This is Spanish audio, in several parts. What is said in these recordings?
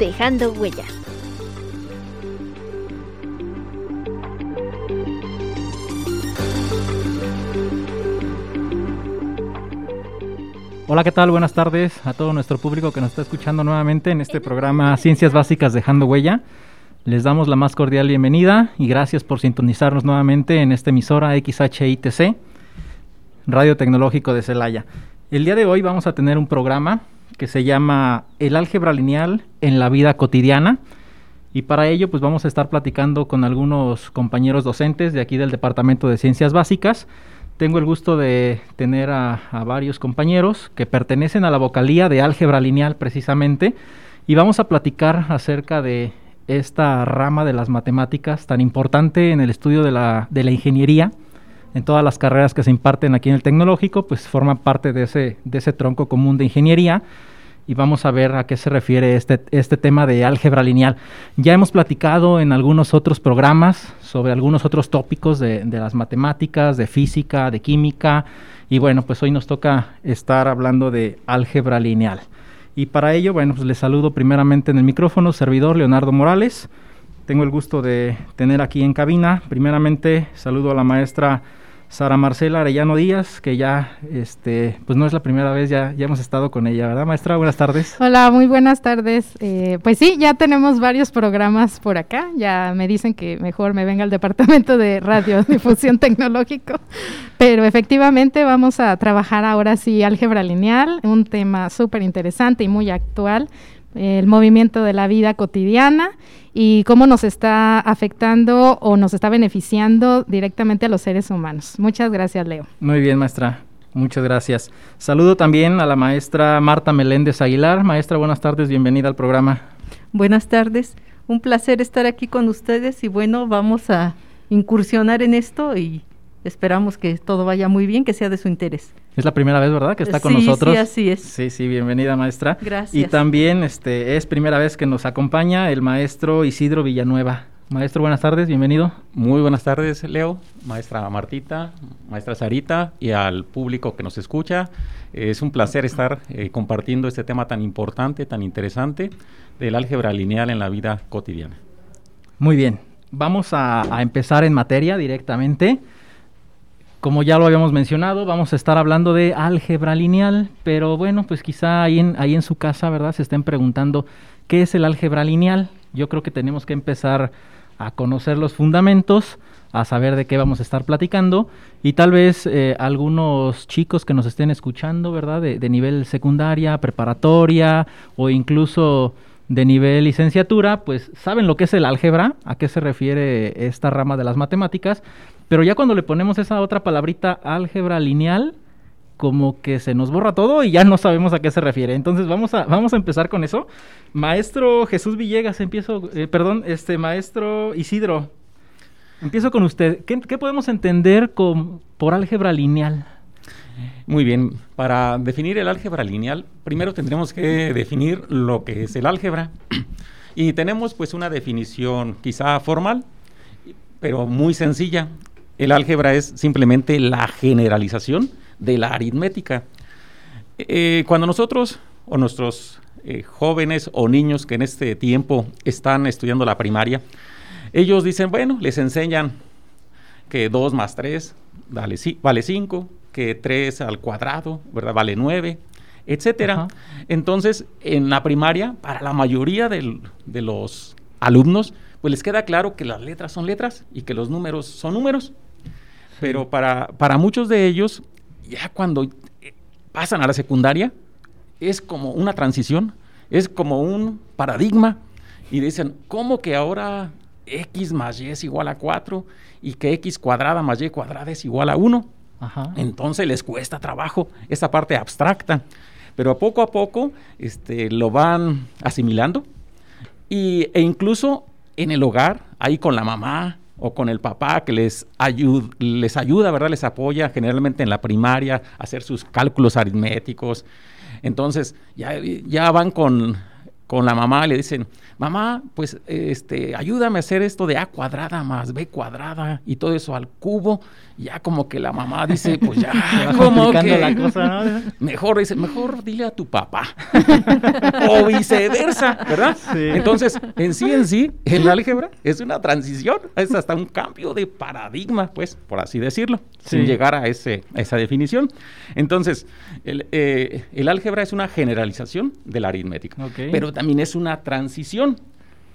dejando huella. Hola, ¿qué tal? Buenas tardes a todo nuestro público que nos está escuchando nuevamente en este programa Ciencias Básicas Dejando Huella. Les damos la más cordial bienvenida y gracias por sintonizarnos nuevamente en esta emisora XHITC, Radio Tecnológico de Celaya. El día de hoy vamos a tener un programa que se llama El álgebra lineal en la vida cotidiana. Y para ello, pues vamos a estar platicando con algunos compañeros docentes de aquí del Departamento de Ciencias Básicas. Tengo el gusto de tener a, varios compañeros que pertenecen a la vocalía de álgebra lineal precisamente. Y vamos a platicar acerca de esta rama de las matemáticas tan importante en el estudio de la, de la ingeniería. En todas las carreras que se imparten aquí en el tecnológico, pues forman parte de ese, de ese tronco común de ingeniería y vamos a ver a qué se refiere este, este tema de álgebra lineal. Ya hemos platicado en algunos otros programas sobre algunos otros tópicos de, de, las matemáticas, de física, de química, y bueno, pues hoy nos toca estar hablando de álgebra lineal. Y para ello, bueno, pues les saludo primeramente en el micrófono, servidor Leonardo Morales. Tengo el gusto de tener aquí en cabina, primeramente saludo a la maestra Sara Marcela Arellano Díaz, que ya, este, pues no es la primera vez, ya, ya hemos estado con ella, ¿verdad, maestra? Buenas tardes. Hola, muy buenas tardes. Eh, pues sí, ya tenemos varios programas por acá. Ya me dicen que mejor me venga al departamento de radiodifusión tecnológico, pero efectivamente vamos a trabajar ahora sí álgebra lineal, un tema súper interesante y muy actual el movimiento de la vida cotidiana y cómo nos está afectando o nos está beneficiando directamente a los seres humanos. Muchas gracias, Leo. Muy bien, maestra. Muchas gracias. Saludo también a la maestra Marta Meléndez Aguilar. Maestra, buenas tardes, bienvenida al programa. Buenas tardes, un placer estar aquí con ustedes y bueno, vamos a incursionar en esto y esperamos que todo vaya muy bien, que sea de su interés. Es la primera vez, ¿verdad? Que está con sí, nosotros. Sí, así es. Sí, sí, bienvenida maestra. Gracias. Y también este, es primera vez que nos acompaña el maestro Isidro Villanueva. Maestro, buenas tardes, bienvenido. Muy buenas tardes, Leo, maestra Martita, maestra Sarita y al público que nos escucha. Es un placer estar eh, compartiendo este tema tan importante, tan interesante del álgebra lineal en la vida cotidiana. Muy bien, vamos a, a empezar en materia directamente. Como ya lo habíamos mencionado, vamos a estar hablando de álgebra lineal, pero bueno, pues quizá ahí en, ahí en su casa, ¿verdad? Se estén preguntando qué es el álgebra lineal. Yo creo que tenemos que empezar a conocer los fundamentos, a saber de qué vamos a estar platicando y tal vez eh, algunos chicos que nos estén escuchando, ¿verdad? De, de nivel secundaria, preparatoria o incluso de nivel licenciatura, pues saben lo que es el álgebra, a qué se refiere esta rama de las matemáticas, pero ya cuando le ponemos esa otra palabrita álgebra lineal, como que se nos borra todo y ya no sabemos a qué se refiere. Entonces vamos a, vamos a empezar con eso. Maestro Jesús Villegas, empiezo, eh, perdón, este maestro Isidro, empiezo con usted. ¿Qué, qué podemos entender con, por álgebra lineal? Muy bien, para definir el álgebra lineal, primero tendremos que definir lo que es el álgebra. Y tenemos pues una definición quizá formal, pero muy sencilla. El álgebra es simplemente la generalización de la aritmética. Eh, cuando nosotros o nuestros eh, jóvenes o niños que en este tiempo están estudiando la primaria, ellos dicen, bueno, les enseñan que 2 más 3 vale 5, que 3 al cuadrado, ¿verdad? Vale 9, etcétera. Ajá. Entonces, en la primaria, para la mayoría del, de los alumnos, pues les queda claro que las letras son letras y que los números son números. Pero para, para muchos de ellos, ya cuando pasan a la secundaria, es como una transición, es como un paradigma. Y dicen, ¿cómo que ahora x más y es igual a 4 y que x cuadrada más y cuadrada es igual a 1? Ajá. Entonces les cuesta trabajo esa parte abstracta. Pero poco a poco este, lo van asimilando Y, e incluso en el hogar, ahí con la mamá o con el papá que les, ayuda, les ayuda, ¿verdad? Les apoya generalmente en la primaria a hacer sus cálculos aritméticos. Entonces, ya, ya van con, con la mamá le dicen, mamá, pues este, ayúdame a hacer esto de A cuadrada más B cuadrada y todo eso al cubo. Ya como que la mamá dice, pues ya, como que la cosa, mejor dice, mejor dile a tu papá. o viceversa, ¿verdad? Entonces, en sí en sí, el álgebra es una transición, es hasta un cambio de paradigma, pues, por así decirlo, sin llegar a, ese, esa definición. Entonces, el, eh, el, álgebra es una generalización de la aritmética, pero también es una transición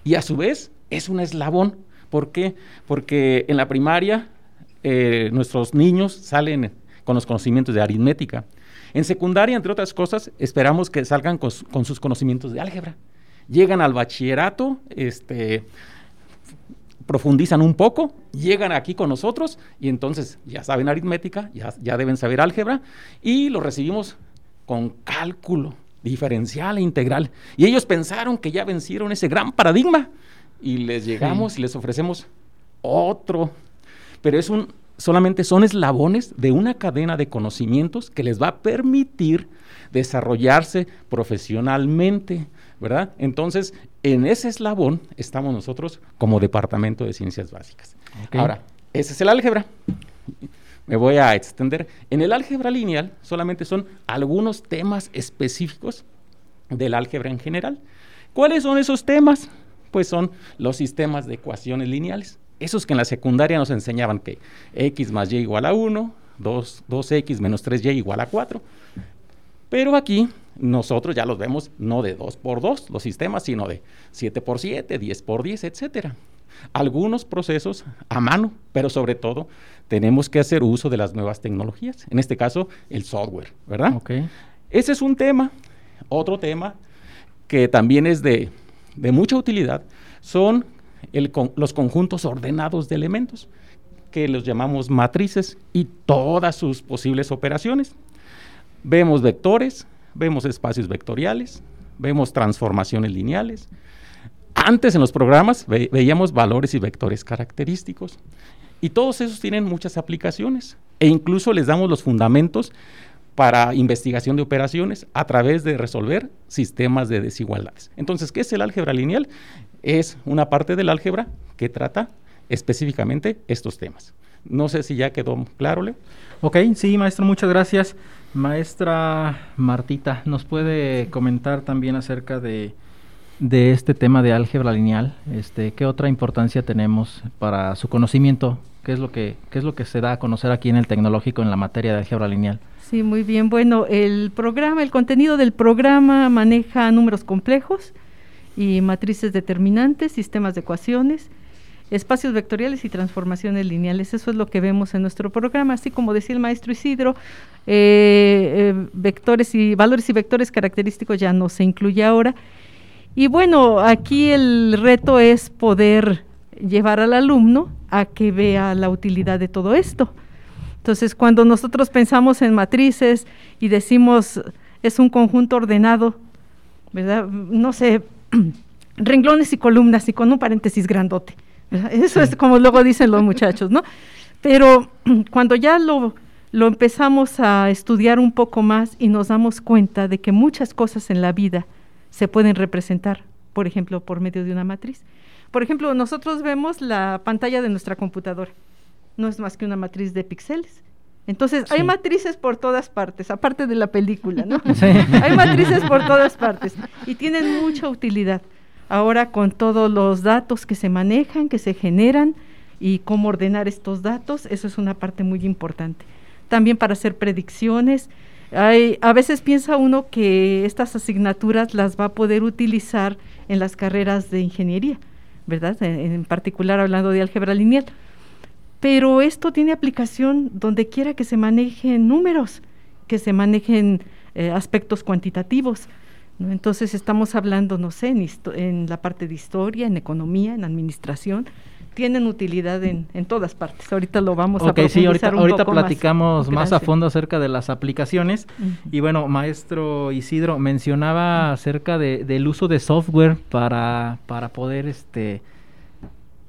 y a su vez es un eslabón. ¿Por qué? Porque en la primaria eh, nuestros niños salen con los conocimientos de aritmética. En secundaria, entre otras cosas, esperamos que salgan con, sus conocimientos de álgebra. Llegan al bachillerato, este, profundizan un poco, llegan aquí con nosotros y entonces ya saben aritmética, ya, ya deben saber álgebra y lo recibimos con cálculo, diferencial e integral. Y ellos pensaron que ya vencieron ese gran paradigma y les llegamos y les ofrecemos otro. Pero es un, solamente son eslabones de una cadena de conocimientos que les va a permitir desarrollarse profesionalmente, ¿verdad? Entonces, en ese eslabón estamos nosotros como Departamento de Ciencias Básicas. Ahora, ese es el álgebra me voy a extender. En el álgebra lineal solamente son algunos temas específicos del álgebra en general. ¿Cuáles son esos temas? Pues son los sistemas de ecuaciones lineales. Esos que en la secundaria nos enseñaban que x más y igual a 1, 2, 2x menos 3y igual a 4. Pero aquí nosotros ya los vemos no de 2 por 2 los sistemas, sino de 7 por 7, 10 por 10, etcétera algunos procesos a mano, pero sobre todo tenemos que hacer uso de las nuevas tecnologías, en este caso el software, ¿verdad? Ese es un tema. Otro tema que también es de, mucha utilidad son los conjuntos ordenados de elementos, que los llamamos matrices y todas sus posibles operaciones. Vemos vectores, vemos espacios vectoriales, vemos transformaciones lineales, antes en los programas veíamos valores y vectores característicos y todos esos tienen muchas aplicaciones e incluso les damos los fundamentos para investigación de operaciones a través de resolver sistemas de desigualdades. Entonces, ¿qué es el álgebra lineal? Es una parte del álgebra que trata específicamente estos temas. No sé si ya quedó claro, Leo. Ok, sí, maestro, muchas gracias. Maestra Martita, ¿nos puede comentar también acerca de de este tema de álgebra lineal, este, ¿qué otra importancia tenemos para su conocimiento? ¿Qué es lo que qué es lo que se da a conocer aquí en el tecnológico en la materia de álgebra lineal? Sí, muy bien. Bueno, el programa, el contenido del programa maneja números complejos y matrices determinantes, sistemas de ecuaciones, espacios vectoriales y transformaciones lineales. Eso es lo que vemos en nuestro programa. Así como decía el maestro Isidro, eh, eh, vectores y valores y vectores característicos ya no se incluye ahora y bueno, aquí el reto es poder llevar al alumno a que vea la utilidad de todo esto. Entonces, cuando nosotros pensamos en matrices y decimos es un conjunto ordenado, ¿verdad? No sé, renglones y columnas y con un paréntesis grandote. Eso es como luego dicen los muchachos, ¿no? Pero cuando ya lo, lo empezamos a estudiar un poco más y nos damos cuenta de que muchas cosas en la vida se pueden representar, por ejemplo, por medio de una matriz. Por ejemplo, nosotros vemos la pantalla de nuestra computadora. No es más que una matriz de píxeles. Entonces, hay matrices por todas partes, aparte de la película, ¿no? hay matrices por todas partes y tienen mucha utilidad. Ahora con todos los datos que se manejan, que se generan y cómo ordenar estos datos, eso es una parte muy importante. También para hacer predicciones, a veces piensa uno que estas asignaturas las va a poder utilizar en las carreras de ingeniería, ¿verdad? En, particular hablando de álgebra lineal. Pero esto tiene aplicación donde quiera que se manejen números, que se manejen eh, aspectos cuantitativos. Entonces estamos hablando, no sé, en, en, la parte de historia, en economía, en administración, tienen utilidad en, en, todas partes. Ahorita lo vamos a profundizar sí, ahorita, ahorita platicamos más. a fondo acerca de las aplicaciones. Y bueno, maestro Isidro mencionaba acerca de, del uso de software para, para poder este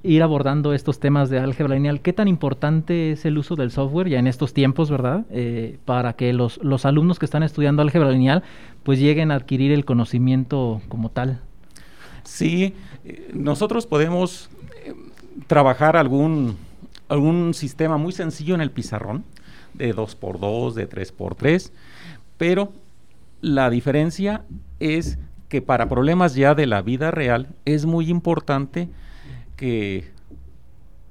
ir abordando estos temas de álgebra lineal. ¿Qué tan importante es el uso del software ya en estos tiempos, verdad? Eh, para que los, los alumnos que están estudiando álgebra lineal pues lleguen a adquirir el conocimiento como tal. Sí, eh, nosotros podemos eh, trabajar algún, algún sistema muy sencillo en el pizarrón, de 2x2, de 3x3, pero la diferencia es que para problemas ya de la vida real es muy importante que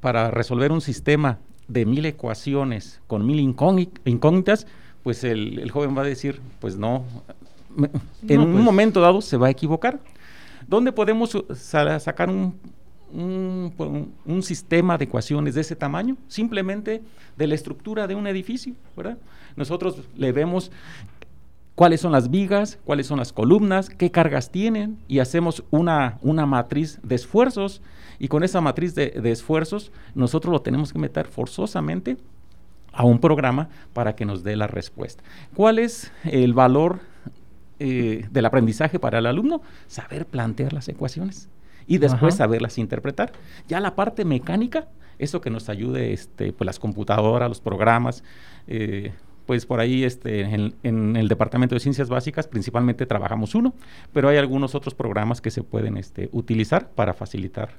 para resolver un sistema de mil ecuaciones con mil incógnitas, pues el, joven va a decir, pues no, en un pues. momento dado se va a equivocar. ¿Dónde podemos sacar un, un, sistema de ecuaciones de ese tamaño? Simplemente de la estructura de un edificio, ¿verdad? Nosotros le vemos cuáles son las vigas, cuáles son las columnas, qué cargas tienen y hacemos una, una matriz de esfuerzos y con esa matriz de, esfuerzos nosotros lo tenemos que meter forzosamente a un programa para que nos dé la respuesta. ¿Cuál es el valor eh, del aprendizaje para el alumno? Saber plantear las ecuaciones y después saberlas interpretar. Ya la parte mecánica, eso que nos ayude este, pues las computadoras, los programas, eh, pues por ahí este, en, el Departamento de Ciencias Básicas principalmente trabajamos uno, pero hay algunos otros programas que se pueden este, utilizar para facilitar.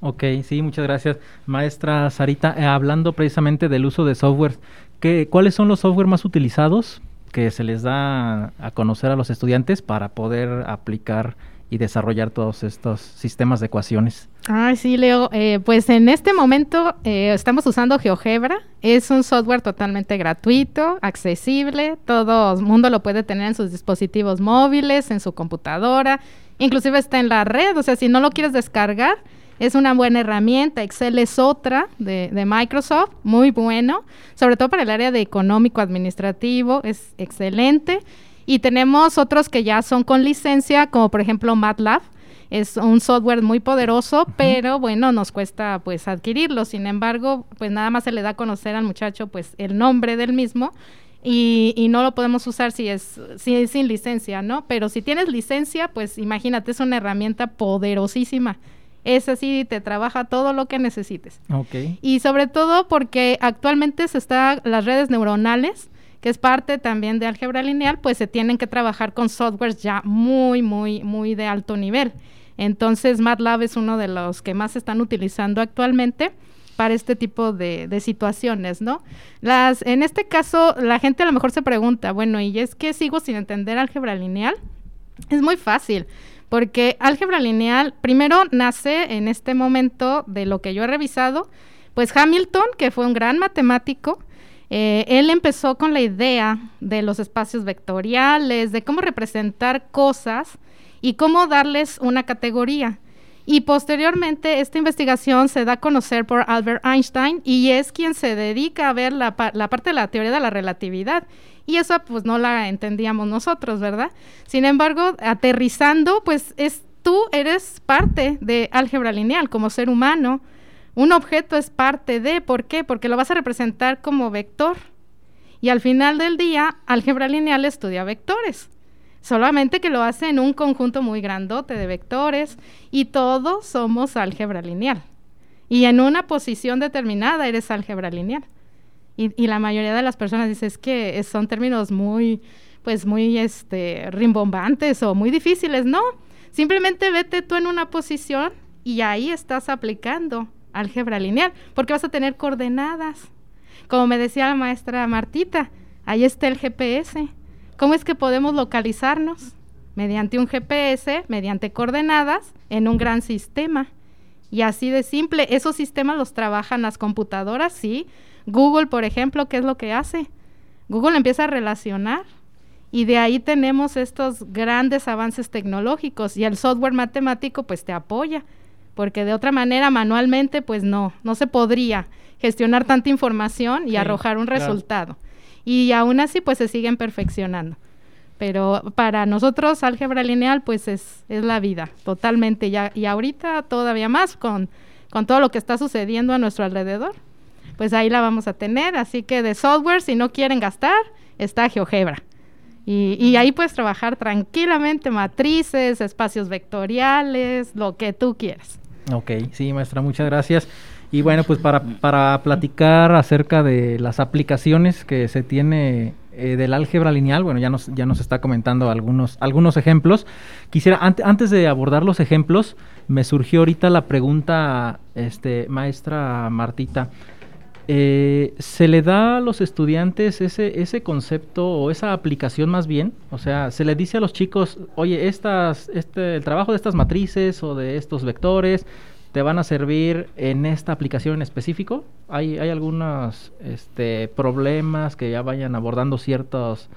Ok, sí, muchas gracias. Maestra Sarita, eh, hablando precisamente del uso de software, ¿qué, ¿cuáles son los software más utilizados que se les da a conocer a los estudiantes para poder aplicar y desarrollar todos estos sistemas de ecuaciones. Ay, sí, Leo. Eh, pues en este momento eh, estamos usando GeoGebra. Es un software totalmente gratuito, accesible. Todo mundo lo puede tener en sus dispositivos móviles, en su computadora. Inclusive está en la red. O sea, si no lo quieres descargar, es una buena herramienta. Excel es otra de, de, Microsoft, muy bueno, sobre todo para el área de económico administrativo, es excelente. Y tenemos otros que ya son con licencia, como por ejemplo MATLAB. Es un software muy poderoso, pero bueno, nos cuesta pues adquirirlo. Sin embargo, pues nada más se le da a conocer al muchacho pues el nombre del mismo y, y, no lo podemos usar si es, si es sin licencia, ¿no? Pero si tienes licencia, pues imagínate, es una herramienta poderosísima. Es así, te trabaja todo lo que necesites. Okay. Y sobre todo porque actualmente se está las redes neuronales que es parte también de álgebra lineal, pues se tienen que trabajar con softwares ya muy, muy, muy de alto nivel. Entonces, MATLAB es uno de los que más se están utilizando actualmente para este tipo de, situaciones, ¿no? Las, en este caso, la gente a lo mejor se pregunta, bueno, ¿y es que sigo sin entender álgebra lineal? Es muy fácil, porque álgebra lineal primero nace en este momento de lo que yo he revisado, pues Hamilton, que fue un gran matemático, eh, él empezó con la idea de los espacios vectoriales, de cómo representar cosas y cómo darles una categoría. Y posteriormente esta investigación se da a conocer por Albert Einstein y es quien se dedica a ver la, la, parte de la teoría de la relatividad. Y eso pues no la entendíamos nosotros, ¿verdad? Sin embargo, aterrizando, pues es tú eres parte de álgebra lineal como ser humano un objeto es parte de, ¿por qué? Porque lo vas a representar como vector. Y al final del día, álgebra lineal estudia vectores. Solamente que lo hace en un conjunto muy grandote de vectores y todos somos álgebra lineal. Y en una posición determinada eres álgebra lineal. Y, la mayoría de las personas dicen que son términos muy, pues muy este, rimbombantes o muy difíciles. No, simplemente vete tú en una posición y ahí estás aplicando álgebra lineal, porque vas a tener coordenadas. Como me decía la maestra Martita, ahí está el GPS. ¿Cómo es que podemos localizarnos? Mediante un GPS, mediante coordenadas, en un gran sistema. Y así de simple, esos sistemas los trabajan las computadoras, sí. Google, por ejemplo, ¿qué es lo que hace? Google empieza a relacionar y de ahí tenemos estos grandes avances tecnológicos y el software matemático pues te apoya porque de otra manera manualmente pues no, no se podría gestionar tanta información y arrojar un resultado. Y aún así pues se siguen perfeccionando. Pero para nosotros álgebra lineal pues es, es la vida, totalmente. Ya, y ahorita todavía más con con todo lo que está sucediendo a nuestro alrededor, pues ahí la vamos a tener. Así que de software, si no quieren gastar, está GeoGebra. Y, y, ahí puedes trabajar tranquilamente matrices, espacios vectoriales, lo que tú quieras. Ok, sí, maestra, muchas gracias. Y bueno, pues para, para platicar acerca de las aplicaciones que se tiene eh, del álgebra lineal, bueno, ya nos, ya nos está comentando algunos, algunos ejemplos. Quisiera, antes de abordar los ejemplos, me surgió ahorita la pregunta, este, maestra Martita. Eh, ¿Se le da a los estudiantes ese, ese concepto o esa aplicación más bien? O sea, ¿se le dice a los chicos, oye, estas, este, el trabajo de estas matrices o de estos vectores te van a servir en esta aplicación en específico? ¿Hay, hay algunos este, problemas que ya vayan abordando ciertos,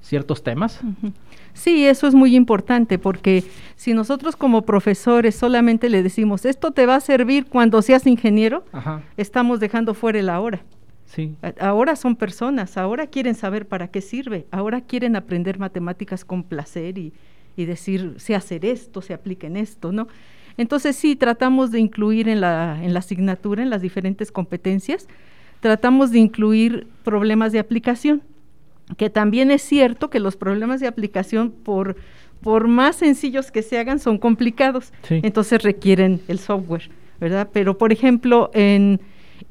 ciertos temas? Sí, eso es muy importante porque si nosotros como profesores solamente le decimos, esto te va a servir cuando seas ingeniero, estamos dejando fuera el ahora. Sí. Ahora son personas, ahora quieren saber para qué sirve, ahora quieren aprender matemáticas con placer y, y decir, sé hacer esto, se aplica en esto, ¿no? Entonces sí, tratamos de incluir en la, en la asignatura, en las diferentes competencias, tratamos de incluir problemas de aplicación, que también es cierto que los problemas de aplicación, por, por más sencillos que se hagan, son complicados, entonces requieren el software, ¿verdad? Pero, por ejemplo, en,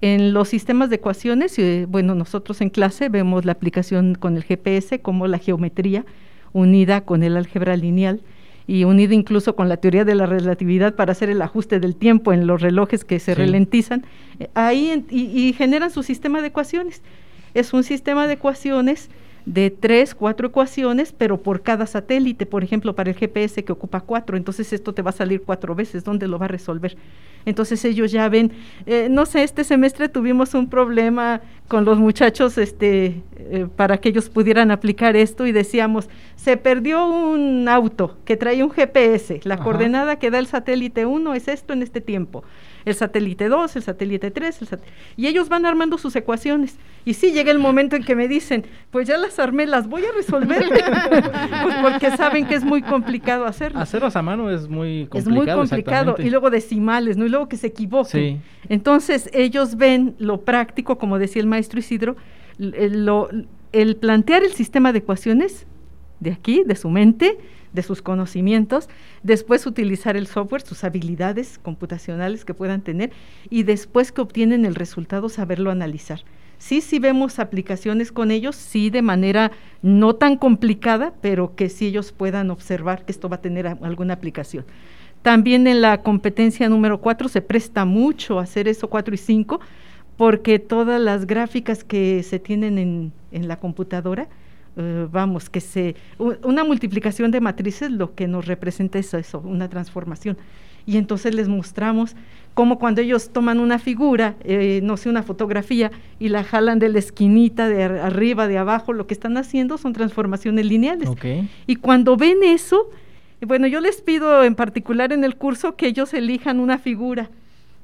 en los sistemas de ecuaciones, eh, bueno, nosotros en clase vemos la aplicación con el GPS como la geometría unida con el álgebra lineal, y unido incluso con la teoría de la relatividad para hacer el ajuste del tiempo en los relojes que se ralentizan, eh, ahí y, generan su sistema de ecuaciones. Es un sistema de ecuaciones de tres, cuatro ecuaciones, pero por cada satélite, por ejemplo, para el GPS que ocupa cuatro, entonces esto te va a salir cuatro veces, ¿dónde lo va a resolver? Entonces ellos ya ven, eh, no sé, este semestre tuvimos un problema con los muchachos este, eh, para que ellos pudieran aplicar esto y decíamos, se perdió un auto que trae un GPS, la coordenada que da el satélite 1 es esto en este tiempo el satélite 2, el satélite 3, y ellos van armando sus ecuaciones. Y sí llega el momento en que me dicen, pues ya las armé, las voy a resolver, pues porque saben que es muy complicado hacerlo. Hacerlas a mano es muy complicado. Es muy complicado, y luego decimales, ¿no? Y luego que se equivoquen. Entonces ellos ven lo práctico, como decía el maestro Isidro, el plantear el sistema de ecuaciones de aquí, de su mente, de sus conocimientos, después utilizar el software, sus habilidades computacionales que puedan tener y después que obtienen el resultado saberlo analizar. Sí, sí vemos aplicaciones con ellos, sí de manera no tan complicada, pero que sí ellos puedan observar que esto va a tener alguna aplicación. También en la competencia número 4 se presta mucho hacer eso 4 y 5, porque todas las gráficas que se tienen en, en la computadora, eh, vamos, que se, una multiplicación de matrices lo que nos representa es eso, una transformación. Y entonces les mostramos cómo cuando ellos toman una figura, eh, no sé, una fotografía, y la jalan de la esquinita, de arriba, de abajo, lo que están haciendo son transformaciones lineales. Y cuando ven eso, bueno, yo les pido en particular en el curso que ellos elijan una figura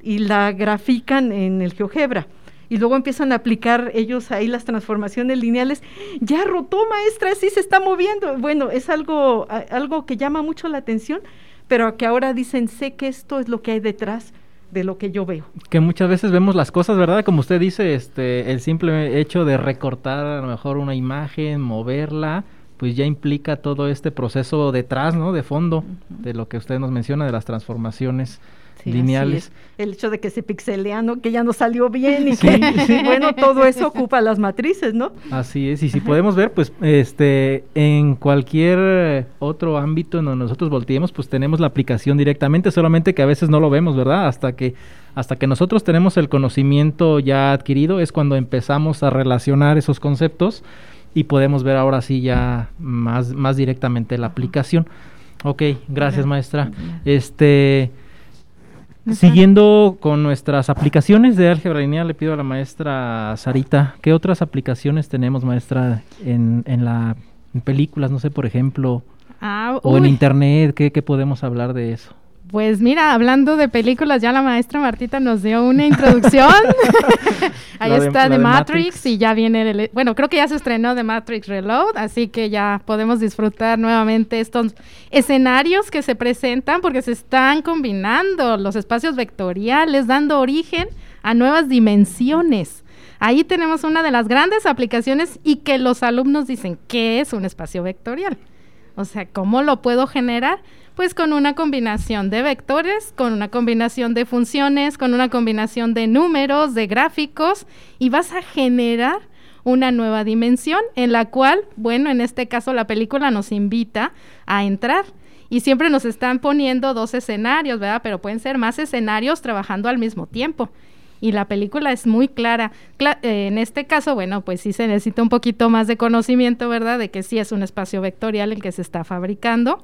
y la grafican en el GeoGebra y luego empiezan a aplicar ellos ahí las transformaciones lineales, ya rotó maestra, sí se está moviendo. Bueno, es algo, algo que llama mucho la atención, pero que ahora dicen, sé que esto es lo que hay detrás de lo que yo veo. Que muchas veces vemos las cosas, ¿verdad? Como usted dice, este, el simple hecho de recortar a lo mejor una imagen, moverla, pues ya implica todo este proceso detrás, ¿no? De fondo, de lo que usted nos menciona de las transformaciones lineales. El hecho de que se pixelea, ¿no? Que ya no salió bien y que, bueno, todo eso ocupa las matrices, ¿no? Así es, y si podemos ver, pues, este, en cualquier otro ámbito en donde nosotros volteemos, pues tenemos la aplicación directamente, solamente que a veces no lo vemos, ¿verdad? Hasta que, hasta que nosotros tenemos el conocimiento ya adquirido, es cuando empezamos a relacionar esos conceptos y podemos ver ahora sí ya más, más directamente la aplicación. Ok, gracias maestra. Este... Siguiendo con nuestras aplicaciones de álgebra lineal, le pido a la maestra Sarita, ¿qué otras aplicaciones tenemos, maestra, en, en la películas, no sé, por ejemplo, ah, o en internet? ¿qué, podemos hablar de eso? Pues mira, hablando de películas, ya la maestra Martita nos dio una introducción. Ahí está The Matrix, y ya viene, el, bueno, creo que ya se estrenó The Matrix Reload, así que ya podemos disfrutar nuevamente estos escenarios que se presentan porque se están combinando los espacios vectoriales, dando origen a nuevas dimensiones. Ahí tenemos una de las grandes aplicaciones y que los alumnos dicen, ¿qué es un espacio vectorial? O sea, ¿cómo lo puedo generar? Pues con una combinación de vectores, con una combinación de funciones, con una combinación de números, de gráficos, y vas a generar una nueva dimensión en la cual, bueno, en este caso la película nos invita a entrar. Y siempre nos están poniendo dos escenarios, ¿verdad? Pero pueden ser más escenarios trabajando al mismo tiempo y la película es muy clara. Eh, en este caso, bueno, pues sí se necesita un poquito más de conocimiento, ¿verdad? De que sí es un espacio vectorial el que se está fabricando.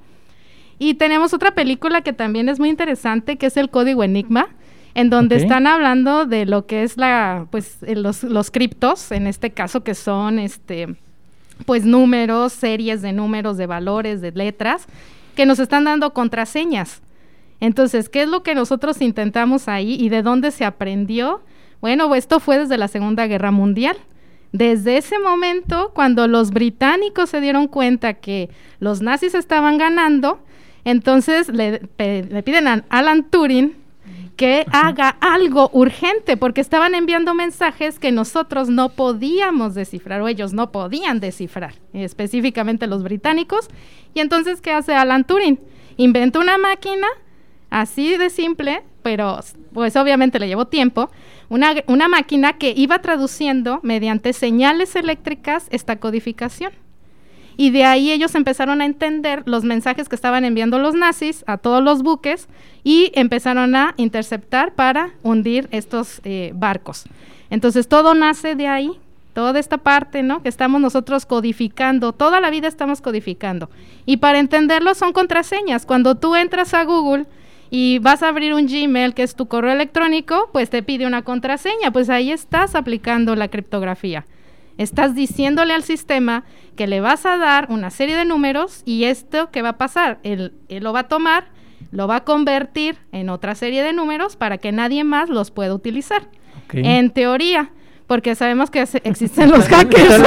Y tenemos otra película que también es muy interesante, que es el Código Enigma, en donde están hablando de lo que es la, pues, eh, los, los criptos, en este caso que son, este, pues, números, series de números, de valores, de letras, que nos están dando contraseñas. Entonces, ¿qué es lo que nosotros intentamos ahí y de dónde se aprendió? Bueno, esto fue desde la Segunda Guerra Mundial. Desde ese momento, cuando los británicos se dieron cuenta que los nazis estaban ganando, entonces le, piden a Alan Turing que haga algo urgente, porque estaban enviando mensajes que nosotros no podíamos descifrar, o ellos no podían descifrar, específicamente los británicos. Y entonces, ¿qué hace Alan Turing? Inventa una máquina, así de simple, pero pues obviamente le llevó tiempo, una, una máquina que iba traduciendo mediante señales eléctricas esta codificación. Y de ahí ellos empezaron a entender los mensajes que estaban enviando los nazis a todos los buques y empezaron a interceptar para hundir estos eh, barcos. Entonces todo nace de ahí, toda esta parte, ¿no? Que estamos nosotros codificando, toda la vida estamos codificando. Y para entenderlo son contraseñas. Cuando tú entras a Google y vas a abrir un Gmail, que es tu correo electrónico, pues te pide una contraseña, pues ahí estás aplicando la criptografía. Estás diciéndole al sistema que le vas a dar una serie de números y esto que va a pasar, él, lo va a tomar, lo va a convertir en otra serie de números para que nadie más los pueda utilizar. En teoría, porque sabemos que existen los hackers.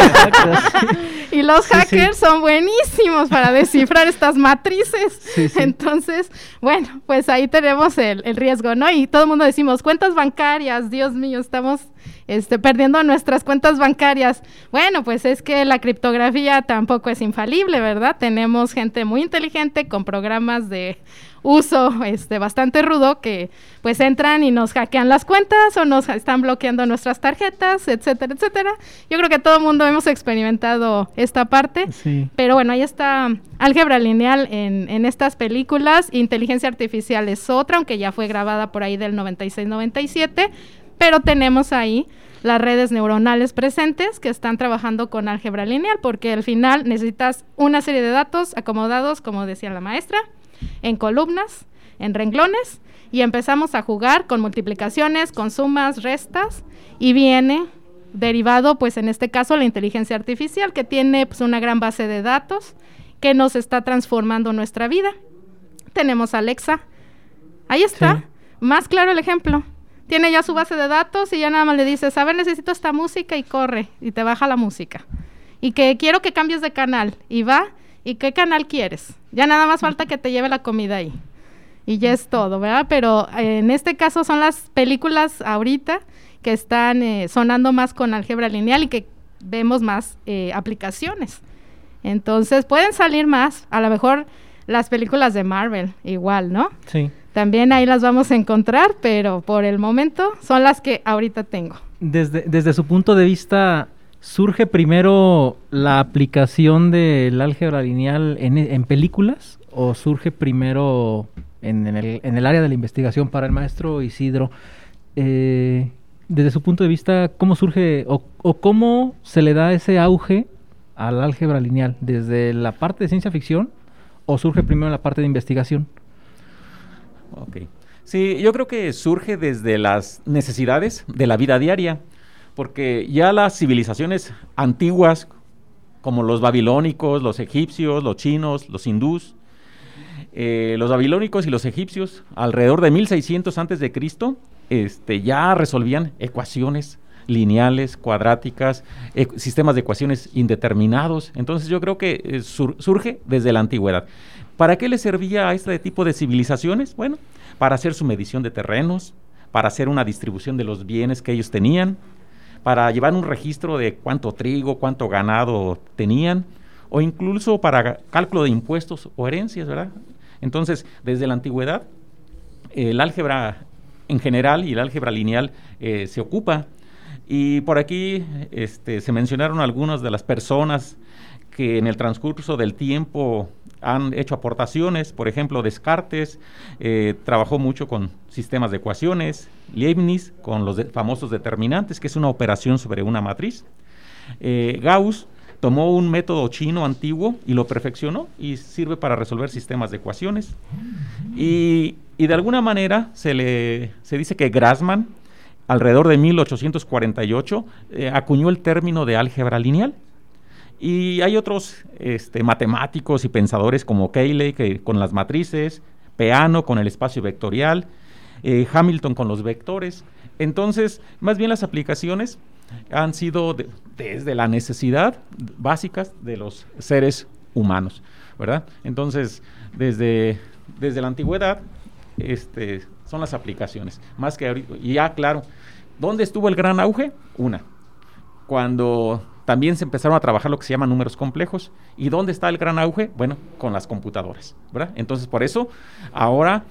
y los hackers son buenísimos para descifrar estas matrices. Entonces, bueno, pues ahí tenemos el, el, riesgo, ¿no? Y todo el mundo decimos, cuentas bancarias, Dios mío, estamos este, perdiendo nuestras cuentas bancarias. Bueno, pues es que la criptografía tampoco es infalible, ¿verdad? Tenemos gente muy inteligente con programas de uso este, bastante rudo que pues entran y nos hackean las cuentas o nos están bloqueando nuestras tarjetas, etcétera, etcétera. Yo creo que todo el mundo hemos experimentado esta parte, pero bueno, ahí está álgebra lineal en, en estas películas, inteligencia artificial es otra, aunque ya fue grabada por ahí del 96-97 pero tenemos ahí las redes neuronales presentes que están trabajando con álgebra lineal, porque al final necesitas una serie de datos acomodados, como decía la maestra, en columnas, en renglones, y empezamos a jugar con multiplicaciones, con sumas, restas, y viene derivado, pues en este caso, la inteligencia artificial, que tiene pues, una gran base de datos que nos está transformando nuestra vida. Tenemos Alexa. Ahí está. Más claro el ejemplo tiene ya su base de datos y ya nada más le dices, a ver, necesito esta música y corre y te baja la música. Y que quiero que cambies de canal y va, ¿y qué canal quieres? Ya nada más falta que te lleve la comida ahí. Y ya es todo, ¿verdad? Pero eh, en este caso son las películas ahorita que están eh, sonando más con álgebra lineal y que vemos más eh, aplicaciones. Entonces pueden salir más, a lo mejor las películas de Marvel, igual, ¿no? Sí. También ahí las vamos a encontrar, pero por el momento son las que ahorita tengo. Desde, desde su punto de vista, ¿surge primero la aplicación del álgebra lineal en, películas o surge primero en, el, área de la investigación para el maestro Isidro? Eh, desde su punto de vista, ¿cómo surge o, o, cómo se le da ese auge al álgebra lineal? ¿Desde la parte de ciencia ficción o surge primero en la parte de investigación? Sí, yo creo que surge desde las necesidades de la vida diaria, porque ya las civilizaciones antiguas, como los babilónicos, los egipcios, los chinos, los hindús, Eh, los babilónicos y los egipcios, alrededor de 1600 antes de Cristo, este, ya resolvían ecuaciones lineales, cuadráticas, sistemas de ecuaciones indeterminados. Entonces yo creo que eh, surge desde la antigüedad. ¿Para qué le servía a este tipo de civilizaciones? Bueno, para hacer su medición de terrenos, para hacer una distribución de los bienes que ellos tenían, para llevar un registro de cuánto trigo, cuánto ganado tenían, o incluso para cálculo de impuestos o herencias, ¿verdad? Entonces, desde la antigüedad, el álgebra en general y el álgebra lineal eh, se ocupa. Y por aquí este, se mencionaron algunas de las personas que en el transcurso del tiempo han hecho aportaciones, por ejemplo, Descartes eh, trabajó mucho con sistemas de ecuaciones, Leibniz con los famosos determinantes, que es una operación sobre una matriz, eh, Gauss tomó un método chino antiguo y lo perfeccionó y sirve para resolver sistemas de ecuaciones. Y, de alguna manera se, le, se dice que Grassmann, alrededor de 1848, eh, acuñó el término de álgebra lineal. Y hay otros este, matemáticos y pensadores como Cayley que, con las matrices, Peano con el espacio vectorial, eh, Hamilton con los vectores. Entonces, más bien las aplicaciones han sido desde la necesidad básicas de los seres humanos, ¿verdad? Entonces, desde, desde la antigüedad, este, son las aplicaciones, más que ahorita, ya claro, ¿dónde estuvo el gran auge? Una, cuando también se empezaron a trabajar lo que se llama números complejos. ¿Y dónde está el gran auge? Bueno, con las computadoras, ¿verdad? Entonces, por eso, ahora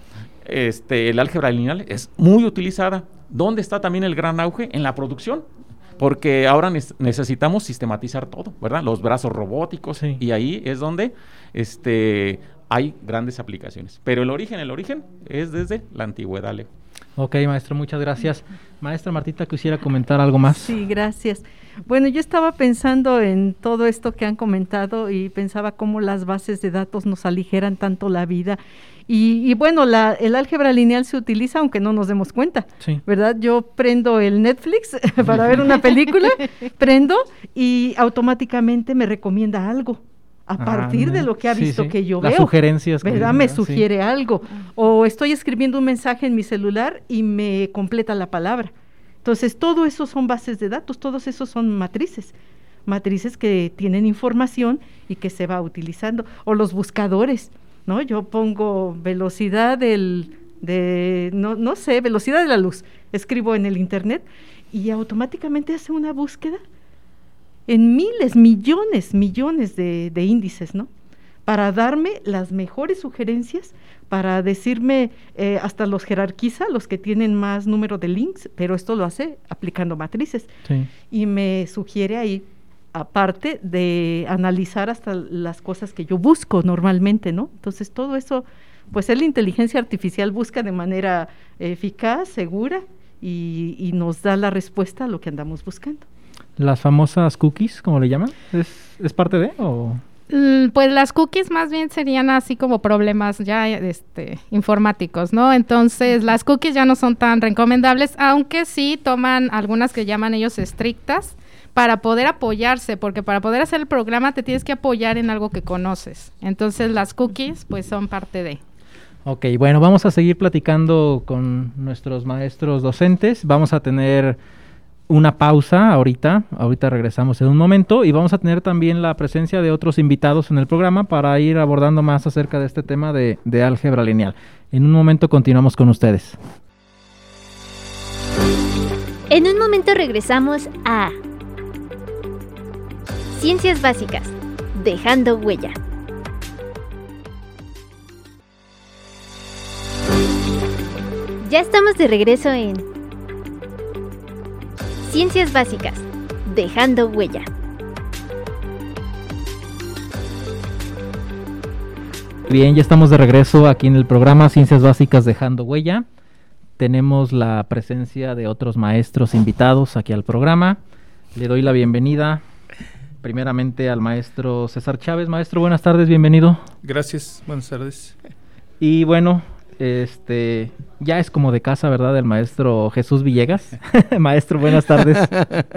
este, el álgebra lineal es muy utilizada. ¿Dónde está también el gran auge? En la producción porque ahora necesitamos sistematizar todo, ¿verdad? Los brazos robóticos y ahí es donde este, hay grandes aplicaciones. Pero el origen, el origen es desde la antigüedad. Leo. Ok, maestro, muchas gracias. Maestra Martita, quisiera comentar algo más. Sí, gracias. Bueno, yo estaba pensando en todo esto que han comentado y pensaba cómo las bases de datos nos aligeran tanto la vida y, bueno, la, el álgebra lineal se utiliza aunque no nos demos cuenta, ¿verdad? Yo prendo el Netflix para ver una película, prendo y automáticamente me recomienda algo a ah, partir de lo que ha visto que yo Las veo. sugerencias. ¿Verdad? me sugiere algo. O estoy escribiendo un mensaje en mi celular y me completa la palabra. Entonces, todo eso son bases de datos, todos esos son matrices. Matrices que tienen información y que se va utilizando. O los buscadores. ¿no? Yo pongo velocidad del, de, no, no sé, velocidad de la luz, escribo en el Internet y automáticamente hace una búsqueda en miles, millones, millones de, índices, ¿no? Para darme las mejores sugerencias, para decirme, eh, hasta los jerarquiza, los que tienen más número de links, pero esto lo hace aplicando matrices. Y me sugiere ahí aparte de analizar hasta las cosas que yo busco normalmente, ¿no? Entonces todo eso, pues la inteligencia artificial busca de manera eficaz, segura y, nos da la respuesta a lo que andamos buscando. Las famosas cookies, ¿cómo le llaman? ¿Es, parte de o...? Mm, pues las cookies más bien serían así como problemas ya este, informáticos, ¿no? Entonces las cookies ya no son tan recomendables, aunque sí toman algunas que llaman ellos estrictas, para poder apoyarse, porque para poder hacer el programa te tienes que apoyar en algo que conoces. Entonces las cookies pues son parte de. Ok, bueno, vamos a seguir platicando con nuestros maestros docentes. Vamos a tener una pausa ahorita, ahorita regresamos en un momento y vamos a tener también la presencia de otros invitados en el programa para ir abordando más acerca de este tema de, de álgebra lineal. En un momento continuamos con ustedes. En un momento regresamos a Ciencias Básicas, dejando huella. Ya estamos de regreso en Ciencias Básicas, dejando huella. Bien, ya estamos de regreso aquí en el programa Ciencias Básicas Dejando Huella. Tenemos la presencia de otros maestros invitados aquí al programa. Le doy la bienvenida primeramente al maestro César Chávez. Maestro, buenas tardes, bienvenido. Gracias, buenas tardes. Y bueno, este ya es como de casa, ¿verdad? El maestro Jesús Villegas. maestro, buenas tardes.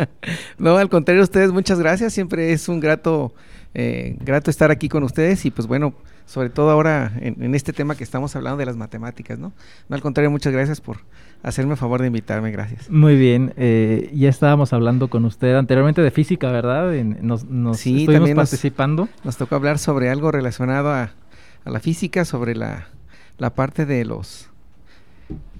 no, al contrario, ustedes, muchas gracias. Siempre es un grato, eh, grato estar aquí con ustedes y pues bueno, sobre todo ahora en, este tema que estamos hablando de las matemáticas, ¿no? No, al contrario, muchas gracias por hacerme favor de invitarme, gracias. Muy bien, eh, ya estábamos hablando con usted anteriormente de física, ¿verdad? nos, nos sí, estuvimos participando. Nos, tocó hablar sobre algo relacionado a, la física, sobre la, la parte de los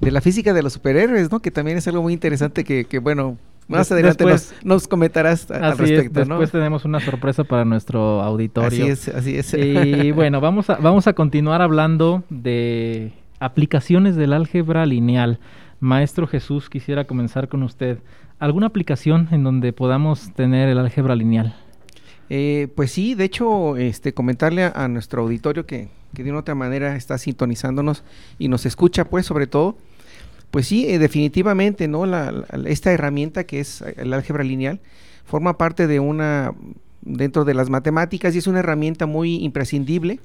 de la física de los superhéroes, ¿no? Que también es algo muy interesante que, que bueno, más adelante nos, comentarás al respecto, Después tenemos una sorpresa para nuestro auditorio. Así es, así es. Y bueno, vamos a, vamos a continuar hablando de aplicaciones del álgebra lineal. Maestro Jesús, quisiera comenzar con usted. ¿Alguna aplicación en donde podamos tener el álgebra lineal? Eh, pues sí, de hecho, este, comentarle a, nuestro auditorio que, que, de una otra manera está sintonizándonos y nos escucha, pues, sobre todo, pues sí, eh, definitivamente, ¿no? esta herramienta que es el álgebra lineal forma parte de una, dentro de las matemáticas y es una herramienta muy imprescindible,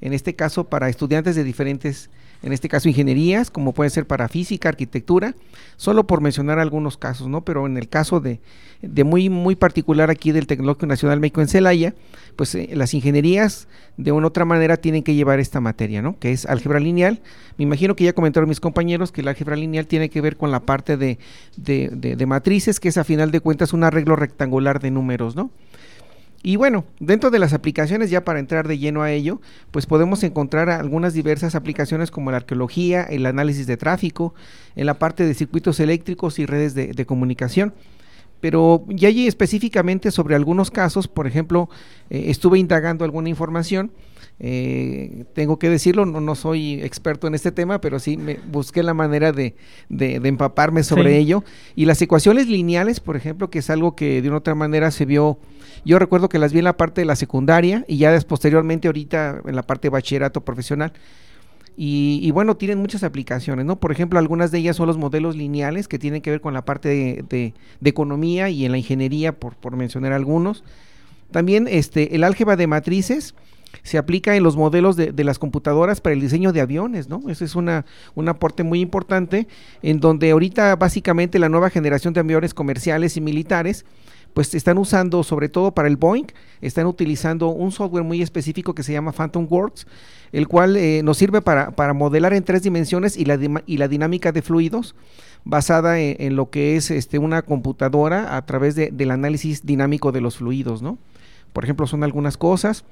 en este caso para estudiantes de diferentes en este caso ingenierías, como puede ser para física, arquitectura, solo por mencionar algunos casos, ¿no? Pero en el caso de, de muy, muy particular aquí del Tecnológico Nacional México en Celaya, pues eh, las ingenierías de una otra manera tienen que llevar esta materia, ¿no? Que es álgebra lineal. Me imagino que ya comentaron mis compañeros que el álgebra lineal tiene que ver con la parte de, de, de matrices, que es a final de cuentas un arreglo rectangular de números, ¿no? Y bueno, dentro de las aplicaciones, ya para entrar de lleno a ello, pues podemos encontrar algunas diversas aplicaciones como la arqueología, el análisis de tráfico, en la parte de circuitos eléctricos y redes de, comunicación. Pero ya allí específicamente sobre algunos casos, por ejemplo, eh, estuve indagando alguna información. Eh, tengo que decirlo, no, no, soy experto en este tema, pero sí me busqué la manera de, de, empaparme sobre ello. Y las ecuaciones lineales, por ejemplo, que es algo que de una otra manera se vio yo recuerdo que las vi en la parte de la secundaria y ya posteriormente ahorita en la parte de bachillerato profesional. Y, bueno, tienen muchas aplicaciones, ¿no? Por ejemplo, algunas de ellas son los modelos lineales que tienen que ver con la parte de, economía y en la ingeniería, por, por, mencionar algunos. También este, el álgebra de matrices se aplica en los modelos de, de, las computadoras para el diseño de aviones, ¿no? Ese es una, un aporte muy importante en donde ahorita básicamente la nueva generación de aviones comerciales y militares pues están usando, sobre todo para el Boeing, están utilizando un software muy específico que se llama Phantom Works, el cual eh, nos sirve para, modelar en tres dimensiones y la, y la dinámica de fluidos basada en, lo que es este, una computadora a través del análisis dinámico de los fluidos, ¿no? Por ejemplo, son algunas cosas.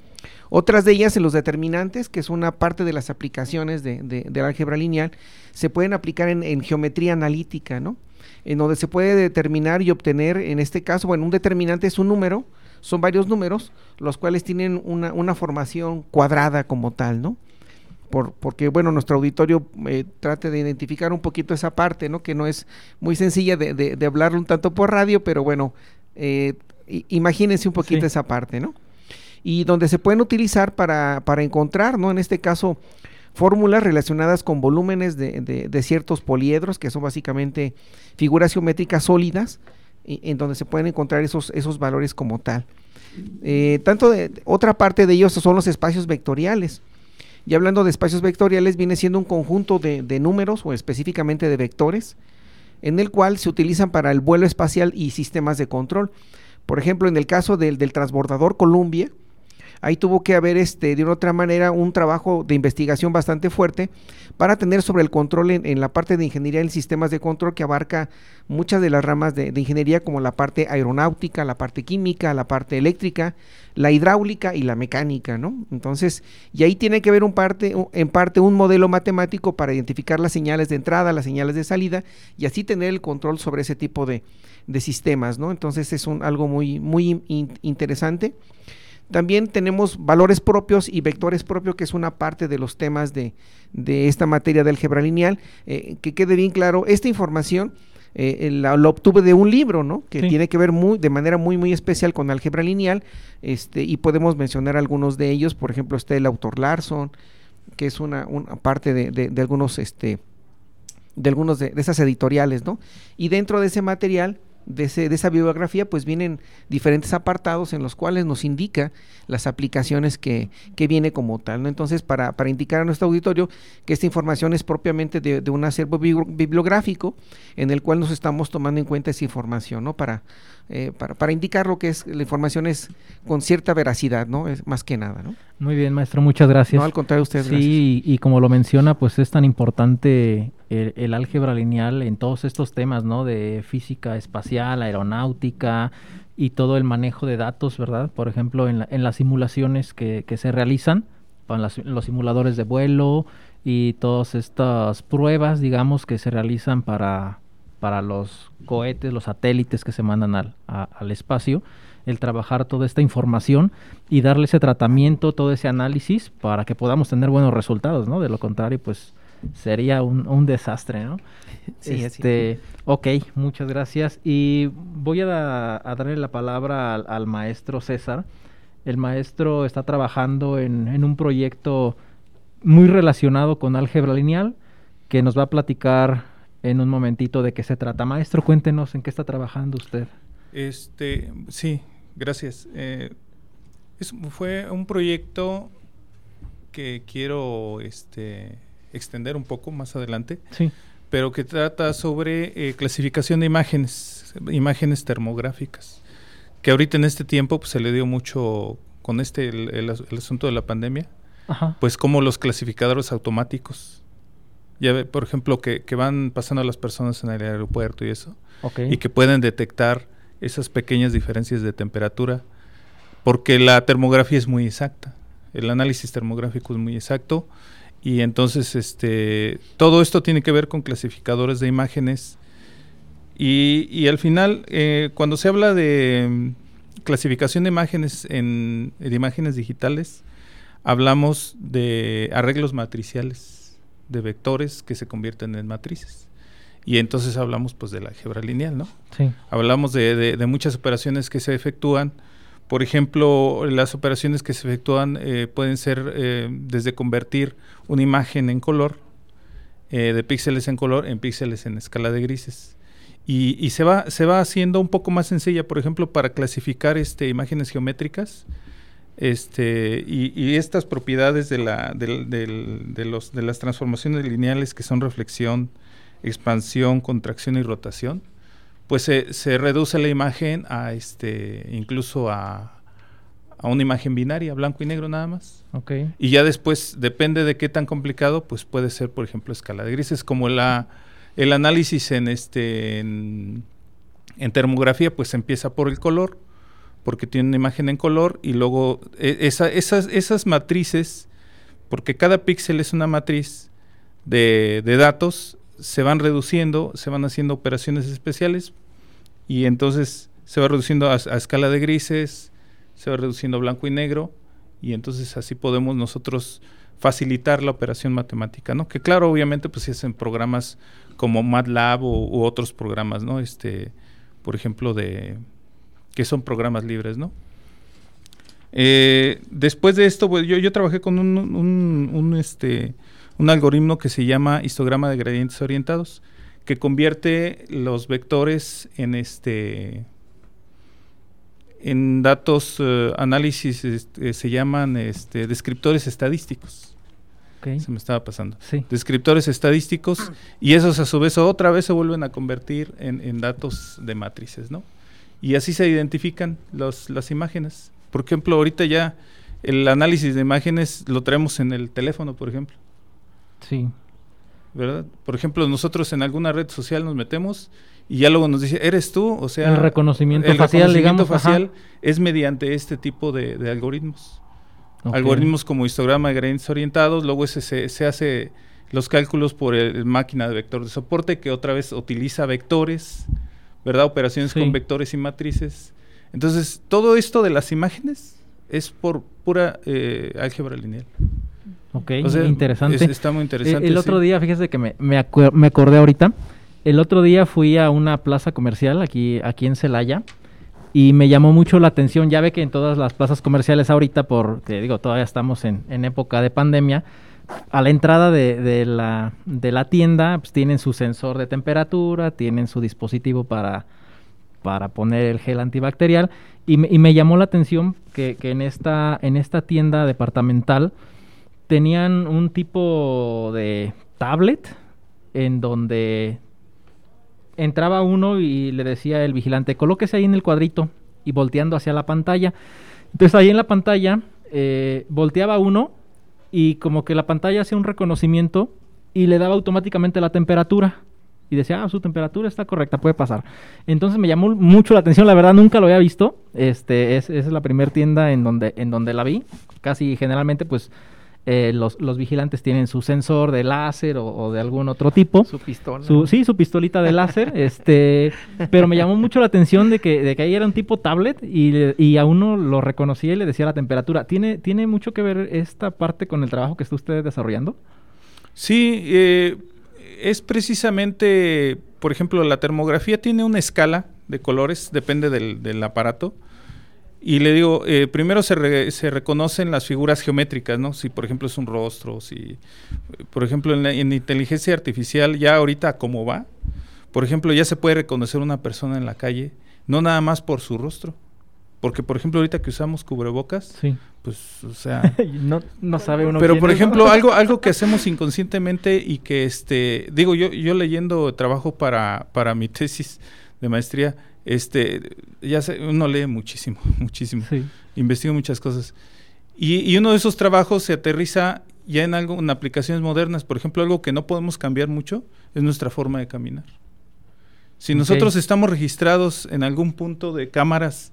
Otras de ellas en los determinantes, que es una parte de las aplicaciones de, de, álgebra lineal, se pueden aplicar en, geometría analítica, ¿no? en donde se puede determinar y obtener, en este caso, bueno, un determinante es un número, son varios números, los cuales tienen una, formación cuadrada como tal, ¿no? Por, porque, bueno, nuestro auditorio eh, trate de identificar un poquito esa parte, ¿no? Que no es muy sencilla de, de, hablar un tanto por radio, pero bueno, eh, imagínense un poquito esa parte, ¿no? Y donde se pueden utilizar para, para encontrar, ¿no? En este caso, fórmulas relacionadas con volúmenes de, ciertos poliedros, que son básicamente figuras geométricas sólidas, en donde se pueden encontrar esos, esos valores como tal. Eh, tanto de, otra parte de ellos son los espacios vectoriales. Y hablando de espacios vectoriales, viene siendo un conjunto de, números o específicamente de vectores, en el cual se utilizan para el vuelo espacial y sistemas de control. Por ejemplo, en el caso del, transbordador Columbia, ahí tuvo que haber este, de una otra manera un trabajo de investigación bastante fuerte para tener sobre el control en, la parte de ingeniería en sistemas de control que abarca muchas de las ramas de, ingeniería como la parte aeronáutica, la parte química, la parte eléctrica, la hidráulica y la mecánica, ¿no? Entonces, y ahí tiene que parte, en parte un modelo matemático para identificar las señales de entrada, las señales de salida y así tener el control sobre ese tipo de, sistemas, ¿no? Entonces es un, algo muy, muy interesante. También tenemos valores propios y vectores propios, que es una parte de los temas de, esta materia de álgebra lineal. Eh, que quede bien claro, esta información eh, la, obtuve de un libro, ¿no? Que tiene que ver muy, de manera muy, muy especial con álgebra lineal. Este, y podemos mencionar algunos de ellos. Por ejemplo, está el autor Larson, que es una, parte de, de, algunos, este, de algunos de, de esas editoriales, ¿no? Y dentro de ese material de, ese, de esa bibliografía, pues vienen diferentes apartados en los cuales nos indica las aplicaciones que, que viene como tal. ¿no? Entonces, para, para, indicar a nuestro auditorio que esta información es propiamente de, de, un acervo bibliográfico en el cual nos estamos tomando en cuenta esa información, ¿no? Para, eh, para, para, indicar lo que es la información es con cierta veracidad, ¿no? Es más que nada, ¿no? Muy bien, maestro, muchas gracias. No, al contrario, ustedes. Sí, y, y, como lo menciona, pues es tan importante el, el, álgebra lineal en todos estos temas, ¿no? De física espacial, aeronáutica y todo el manejo de datos, ¿verdad? Por ejemplo, en, la, en las simulaciones que, que se realizan, para las, los simuladores de vuelo y todas estas pruebas, digamos, que se realizan para para los cohetes, los satélites que se mandan al, al, espacio, el trabajar toda esta información y darle ese tratamiento, todo ese análisis para que podamos tener buenos resultados, ¿no? De lo contrario, pues sería un, un desastre, ¿no? Sí, este, sí. Ok, muchas gracias. Y voy a, da, a darle la palabra al, al, maestro César. El maestro está trabajando en, en un proyecto muy relacionado con álgebra lineal que nos va a platicar en un momentito de qué se trata. Maestro, cuéntenos en qué está trabajando usted. Este, sí, gracias. Eh, es, fue un proyecto que quiero este, extender un poco más adelante, sí. pero que trata sobre eh, clasificación de imágenes, imágenes termográficas, que ahorita en este tiempo pues, se le dio mucho con este el, el, el asunto de la pandemia, Ajá. pues como los clasificadores automáticos ya ve, por ejemplo, que, que, van pasando las personas en el aeropuerto y eso, okay. y que pueden detectar esas pequeñas diferencias de temperatura, porque la termografía es muy exacta, el análisis termográfico es muy exacto, y entonces este, todo esto tiene que ver con clasificadores de imágenes, y, y al final, eh, cuando se habla de mm, clasificación de imágenes en, de imágenes digitales, hablamos de arreglos matriciales de vectores que se convierten en matrices. Y entonces hablamos pues de la álgebra lineal, ¿no? Sí. Hablamos de, de, de, muchas operaciones que se efectúan. Por ejemplo, las operaciones que se efectúan eh, pueden ser eh, desde convertir una imagen en color, eh, de píxeles en color, en píxeles en escala de grises. Y, se, va, se va haciendo un poco más sencilla, por ejemplo, para clasificar este, imágenes geométricas este, y, estas propiedades de, la, de, los, de las transformaciones lineales que son reflexión, expansión, contracción y rotación, pues se, se reduce la imagen a este, incluso a, a, una imagen binaria, blanco y negro nada más. Okay. Y ya después, depende de qué tan complicado, pues puede ser, por ejemplo, escala de grises, como la, el análisis en, este, en, en termografía, pues empieza por el color, porque tiene una imagen en color y luego esa, esas, esas matrices, porque cada píxel es una matriz de, de, datos, se van reduciendo, se van haciendo operaciones especiales y entonces se va reduciendo a, escala de grises, se va reduciendo a blanco y negro y entonces así podemos nosotros facilitar la operación matemática, ¿no? Que claro, obviamente pues es en programas como MATLAB o, u otros programas, ¿no? Este, por ejemplo, de que son programas libres, ¿no? Eh, después de esto, pues, yo, yo trabajé con un, un, un, este, un algoritmo que se llama histograma de gradientes orientados, que convierte los vectores en este en datos uh, análisis este, se llaman este, descriptores estadísticos. Okay. Se me estaba pasando. Sí. Descriptores estadísticos y esos a su vez otra vez se vuelven a convertir en, en datos de matrices, ¿no? y así se identifican los, las imágenes. Por ejemplo, ahorita ya el análisis de imágenes lo traemos en el teléfono, por ejemplo. Sí. ¿Verdad? Por ejemplo, nosotros en alguna red social nos metemos y ya luego nos dice, ¿eres tú? O sea, el reconocimiento el facial, reconocimiento digamos, facial es mediante este tipo de, de algoritmos. Okay. Algoritmos como histograma de gradientes orientados, luego ese se, se hace los cálculos por el, máquina de vector de soporte que otra vez utiliza vectores ¿verdad? Operaciones sí. con vectores y matrices. Entonces, todo esto de las imágenes es por pura eh, álgebra lineal. Ok, o sea, interesante. Es, está muy interesante. El, el otro día, fíjese que me, me, me, acordé ahorita, el otro día fui a una plaza comercial aquí, aquí en Celaya y me llamó mucho la atención, ya ve que en todas las plazas comerciales ahorita, por, te digo, todavía estamos en, en época de pandemia, a la entrada de, de, la, de la tienda pues, tienen su sensor de temperatura, tienen su dispositivo para, para poner el gel antibacterial y me, y me llamó la atención que, que en, esta, en esta tienda departamental tenían un tipo de tablet en donde entraba uno y le decía el vigilante, colóquese ahí en el cuadrito y volteando hacia la pantalla. Entonces ahí en la pantalla eh, volteaba uno y como que la pantalla hacía un reconocimiento y le daba automáticamente la temperatura. Y decía, ah, su temperatura está correcta, puede pasar. Entonces me llamó mucho la atención, la verdad nunca lo había visto. Este, es, es la primera tienda en donde, en donde la vi. Casi generalmente pues eh, los, los, vigilantes tienen su sensor de láser o, o de algún otro tipo. Su pistola. Su, sí, su pistolita de láser. este, pero me llamó mucho la atención de que, de que ahí era un tipo tablet y, y, a uno lo reconocía y le decía la temperatura. ¿Tiene, ¿Tiene mucho que ver esta parte con el trabajo que está usted desarrollando? Sí, eh, es precisamente, por ejemplo, la termografía tiene una escala de colores, depende del, del aparato. Y le digo, eh, primero se, re, se, reconocen las figuras geométricas, ¿no? Si por ejemplo es un rostro, si, por ejemplo en, la, en inteligencia artificial ya ahorita como va, por ejemplo ya se puede reconocer una persona en la calle, no nada más por su rostro. Porque por ejemplo ahorita que usamos cubrebocas, sí. pues o sea, no, no sabe uno. Pero por es. ejemplo algo algo que hacemos inconscientemente y que este digo yo yo leyendo trabajo para para mi tesis de maestría este, ya sé, uno lee muchísimo, muchísimo, sí. investiga muchas cosas. Y, y, uno de esos trabajos se aterriza ya en algo, en aplicaciones modernas. Por ejemplo, algo que no podemos cambiar mucho es nuestra forma de caminar. Si okay. nosotros estamos registrados en algún punto de cámaras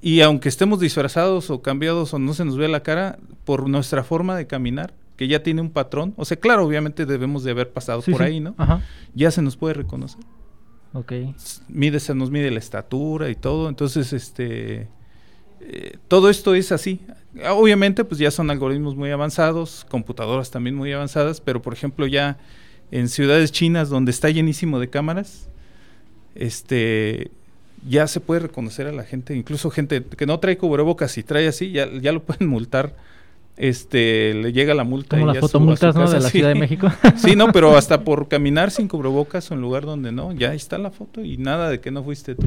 y aunque estemos disfrazados o cambiados o no se nos ve la cara, por nuestra forma de caminar, que ya tiene un patrón, o sea, claro, obviamente debemos de haber pasado sí, por sí. ahí, ¿no? Ajá. Ya se nos puede reconocer. Ok. Mide, se nos mide la estatura y todo. Entonces, este. Eh, todo esto es así. Obviamente, pues ya son algoritmos muy avanzados, computadoras también muy avanzadas, pero por ejemplo, ya en ciudades chinas donde está llenísimo de cámaras, este. Ya se puede reconocer a la gente, incluso gente que no trae cubrebocas y trae así, ya, ya lo pueden multar este le llega la multa como las fotomultas ¿no? de la sí. Ciudad de México. Sí no pero hasta por caminar sin cubrebocas en lugar donde no ya está la foto y nada de que no fuiste tú.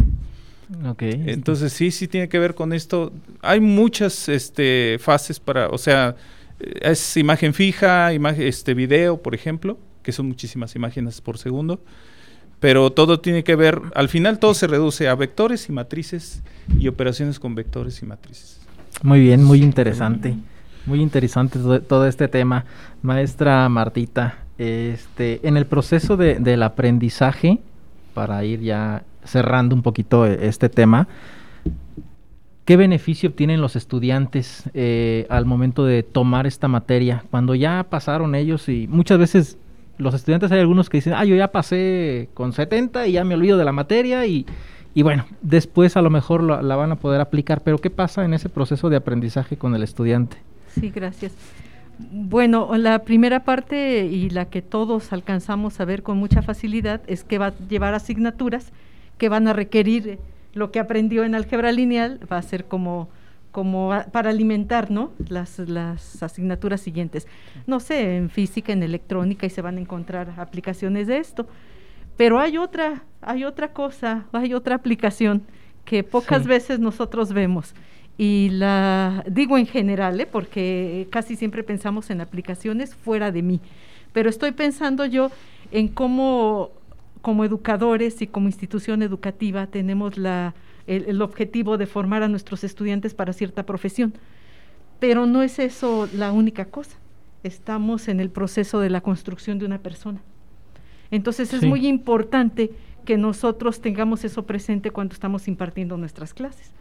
Okay. entonces sí sí tiene que ver con esto. Hay muchas este fases para o sea es imagen fija imagen este video por ejemplo que son muchísimas imágenes por segundo pero todo tiene que ver al final todo se reduce a vectores y matrices y operaciones con vectores y matrices. Muy bien muy interesante muy interesante todo, este tema, maestra Martita. Este, en el proceso de, del aprendizaje, para ir ya cerrando un poquito este tema, ¿qué beneficio obtienen los estudiantes eh, al momento de tomar esta materia? Cuando ya pasaron ellos y muchas veces los estudiantes hay algunos que dicen, ah, yo ya pasé con 70 y ya me olvido de la materia y, y bueno, después a lo mejor la van a poder aplicar, pero ¿qué pasa en ese proceso de aprendizaje con el estudiante? Sí, gracias. Bueno, la primera parte y la que todos alcanzamos a ver con mucha facilidad es que va a llevar asignaturas que van a requerir lo que aprendió en álgebra lineal, va a ser como, como para alimentar ¿no? las, las asignaturas siguientes. No sé, en física, en electrónica, y se van a encontrar aplicaciones de esto. Pero hay otra, hay otra cosa, hay otra aplicación que pocas sí. veces nosotros vemos y la digo en general, ¿eh? porque casi siempre pensamos en aplicaciones fuera de mí, pero estoy pensando yo en cómo como educadores y como institución educativa tenemos la, el, el, objetivo de formar a nuestros estudiantes para cierta profesión, pero no es eso la única cosa, estamos en el proceso de la construcción de una persona. Entonces es sí. muy importante que nosotros tengamos eso presente cuando estamos impartiendo nuestras clases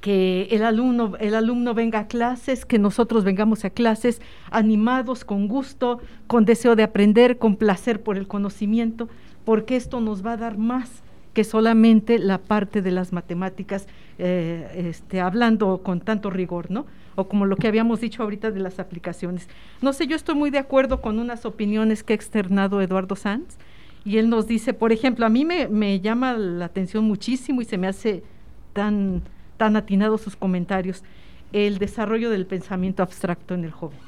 que el alumno, el alumno venga a clases, que nosotros vengamos a clases animados, con gusto, con deseo de aprender, con placer por el conocimiento, porque esto nos va a dar más que solamente la parte de las matemáticas, eh, este, hablando con tanto rigor, ¿no? O como lo que habíamos dicho ahorita de las aplicaciones. No sé, yo estoy muy de acuerdo con unas opiniones que ha externado Eduardo Sanz, y él nos dice, por ejemplo, a mí me, me llama la atención muchísimo y se me hace tan tan atinados sus comentarios, el desarrollo del pensamiento abstracto en el joven.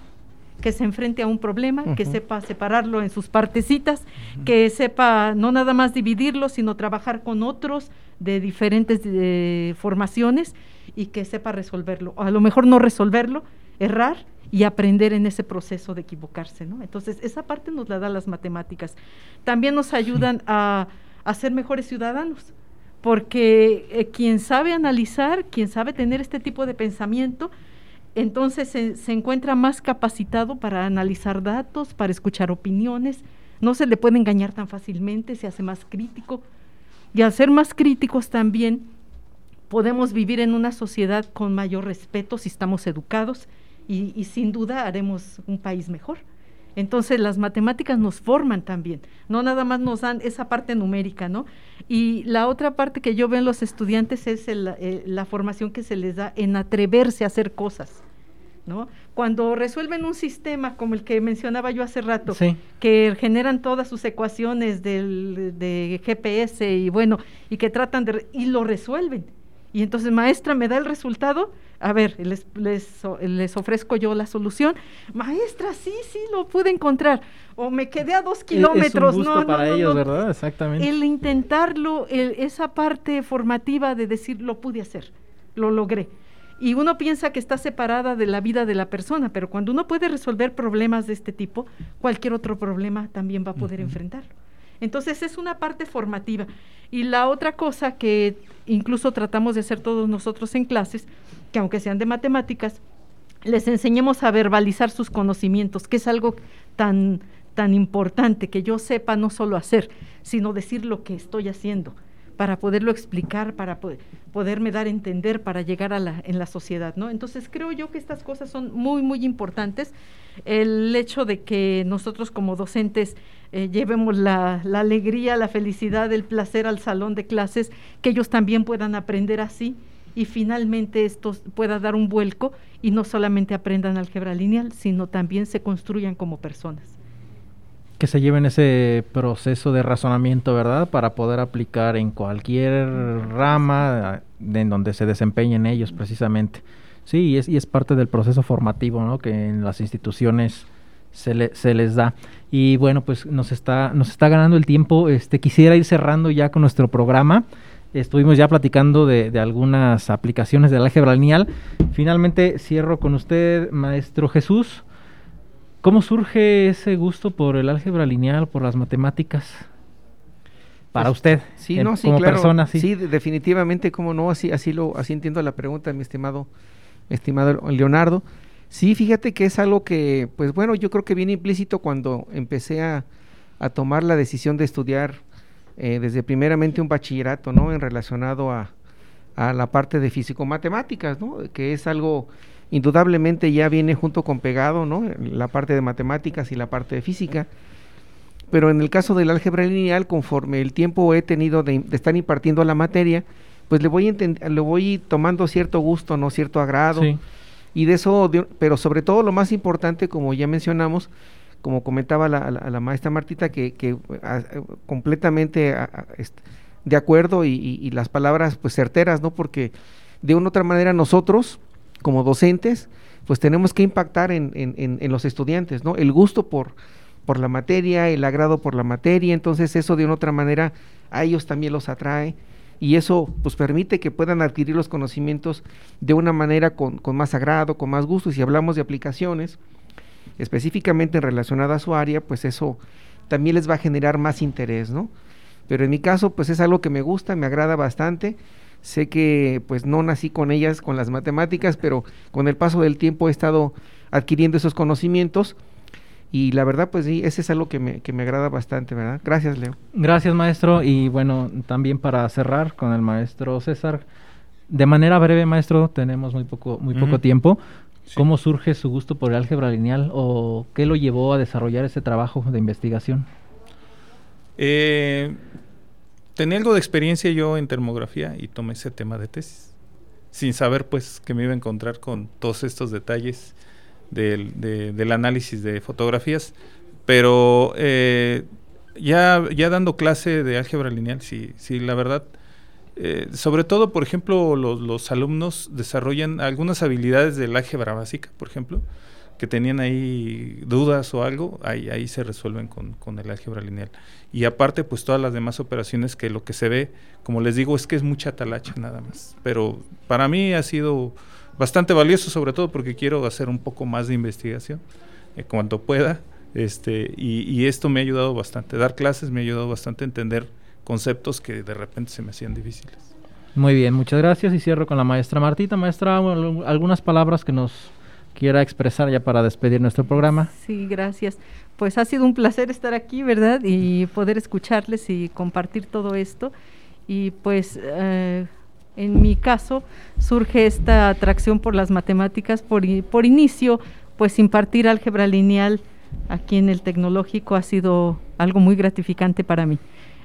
que se enfrente a un problema, que sepa separarlo en sus partecitas, que sepa no nada más dividirlo, sino trabajar con otros de diferentes eh, formaciones y que sepa resolverlo. A lo mejor no resolverlo, errar y aprender en ese proceso de equivocarse, ¿no? Entonces, esa parte nos la da las matemáticas. También nos ayudan a, a ser mejores ciudadanos, porque eh, quien sabe analizar, quien sabe tener este tipo de pensamiento, entonces se, encuentra más capacitado para analizar datos, para escuchar opiniones, no se le puede engañar tan fácilmente, se hace más crítico. Y al ser más críticos también podemos vivir en una sociedad con mayor respeto si estamos educados y, y sin duda haremos un país mejor. Entonces las matemáticas nos forman también, no nada más nos dan esa parte numérica, ¿no? Y la otra parte que yo veo en los estudiantes es eh, la formación que se les da en atreverse a hacer cosas, ¿no? Cuando resuelven un sistema como el que mencionaba yo hace rato, que generan todas sus ecuaciones del, de GPS y bueno, y que tratan de, y lo resuelven. Y entonces, maestra, me da el resultado, a ver, les, les, ofrezco yo la solución. Maestra, sí, sí, lo pude encontrar. O me quedé a dos kilómetros. Es un gusto para ellos, ¿verdad? Exactamente. El intentarlo, esa parte formativa de decir, lo pude hacer, lo logré. Y uno piensa que está separada de la vida de la persona, pero cuando uno puede resolver problemas de este tipo, cualquier otro problema también va a poder enfrentarlo. Entonces es una parte formativa. Y la otra cosa que incluso tratamos de hacer todos nosotros en clases que aunque sean de matemáticas, les enseñemos a verbalizar sus conocimientos, que es algo tan, tan importante, que yo sepa no solo hacer, sino decir lo que estoy haciendo, para poderlo explicar, para poderme dar a entender, para llegar a la, en la sociedad, ¿no? Entonces creo yo que estas cosas son muy, muy importantes. El hecho de que nosotros como docentes eh, llevemos la, la alegría, la felicidad, el placer al salón de clases, que ellos también puedan aprender así y finalmente esto pueda dar un vuelco y no solamente aprendan álgebra lineal, sino también se construyan como personas. Que se lleven ese proceso de razonamiento, ¿verdad? Para poder aplicar en cualquier rama en donde se desempeñen ellos precisamente. Sí, y es, y es parte del proceso formativo, ¿no? Que en las instituciones se, se les da. Y bueno, pues nos está, nos está ganando el tiempo. Este, quisiera ir cerrando ya con nuestro programa. Estuvimos ya platicando de, algunas aplicaciones del álgebra lineal. Finalmente cierro con usted, maestro Jesús. ¿Cómo surge ese gusto por el álgebra lineal, por las matemáticas? Para pues, usted, sí, no, sí, como persona, sí. Sí, definitivamente, como no, así, así lo, así entiendo la pregunta, mi estimado, estimado Leonardo. Sí, fíjate que es algo que, pues bueno, yo creo que viene implícito cuando empecé a, a tomar la decisión de estudiar eh, desde primeramente un bachillerato, ¿no? En relacionado a, a la parte de físico-matemáticas, ¿no? Que es algo indudablemente ya viene junto con pegado, ¿no? La parte de matemáticas y la parte de física. Pero en el caso del álgebra lineal, conforme el tiempo he tenido de, estar impartiendo la materia, pues le voy, le voy tomando cierto gusto, ¿no? Cierto agrado. Y de eso, pero sobre todo lo más importante, como ya mencionamos, como comentaba la, maestra Martita, que, que completamente de acuerdo y, las palabras pues certeras, ¿no? Porque de una u otra manera nosotros, como docentes, pues tenemos que impactar en, en, en, los estudiantes, ¿no? El gusto por, por la materia, el agrado por la materia, entonces eso de una otra manera a ellos también los atrae y eso pues permite que puedan adquirir los conocimientos de una manera con, con más agrado, con más gusto. Y si hablamos de aplicaciones, específicamente relacionada a su área, pues eso también les va a generar más interés, ¿no? Pero en mi caso, pues es algo que me gusta, me agrada bastante. Sé que pues no nací con ellas, con las matemáticas, pero con el paso del tiempo he estado adquiriendo esos conocimientos. Y la verdad, pues sí, ese es algo que me, que me agrada bastante, ¿verdad? Gracias, Leo. Gracias, maestro. Y bueno, también para cerrar con el maestro César, de manera breve, maestro, tenemos muy poco, muy poco tiempo. ¿Cómo surge su gusto por el álgebra lineal o qué lo llevó a desarrollar ese trabajo de investigación? Eh, tenía algo de experiencia yo en termografía y tomé ese tema de tesis, sin saber pues que me iba a encontrar con todos estos detalles del, análisis de fotografías, pero eh, ya, ya dando clase de álgebra lineal, sí, sí, la verdad eh, sobre todo, por ejemplo, los, alumnos desarrollan algunas habilidades del álgebra básica, por ejemplo, que tenían ahí dudas o algo, ahí, ahí se resuelven con, con, el álgebra lineal. Y aparte, pues todas las demás operaciones que lo que se ve, como les digo, es que es mucha talacha nada más. Pero para mí ha sido bastante valioso, sobre todo porque quiero hacer un poco más de investigación eh, cuanto pueda. Este, y, y, esto me ha ayudado bastante. Dar clases me ha ayudado bastante a entender conceptos que de repente se me hacían difíciles. Muy bien, muchas gracias. Y cierro con la maestra Martita. Maestra, algunas palabras que nos quiera expresar ya para despedir nuestro programa. Sí, gracias. Pues ha sido un placer estar aquí, ¿verdad? Y poder escucharles y compartir todo esto. Y pues eh, en mi caso surge esta atracción por las matemáticas, por, por inicio, pues impartir álgebra lineal aquí en el tecnológico ha sido algo muy gratificante para mí.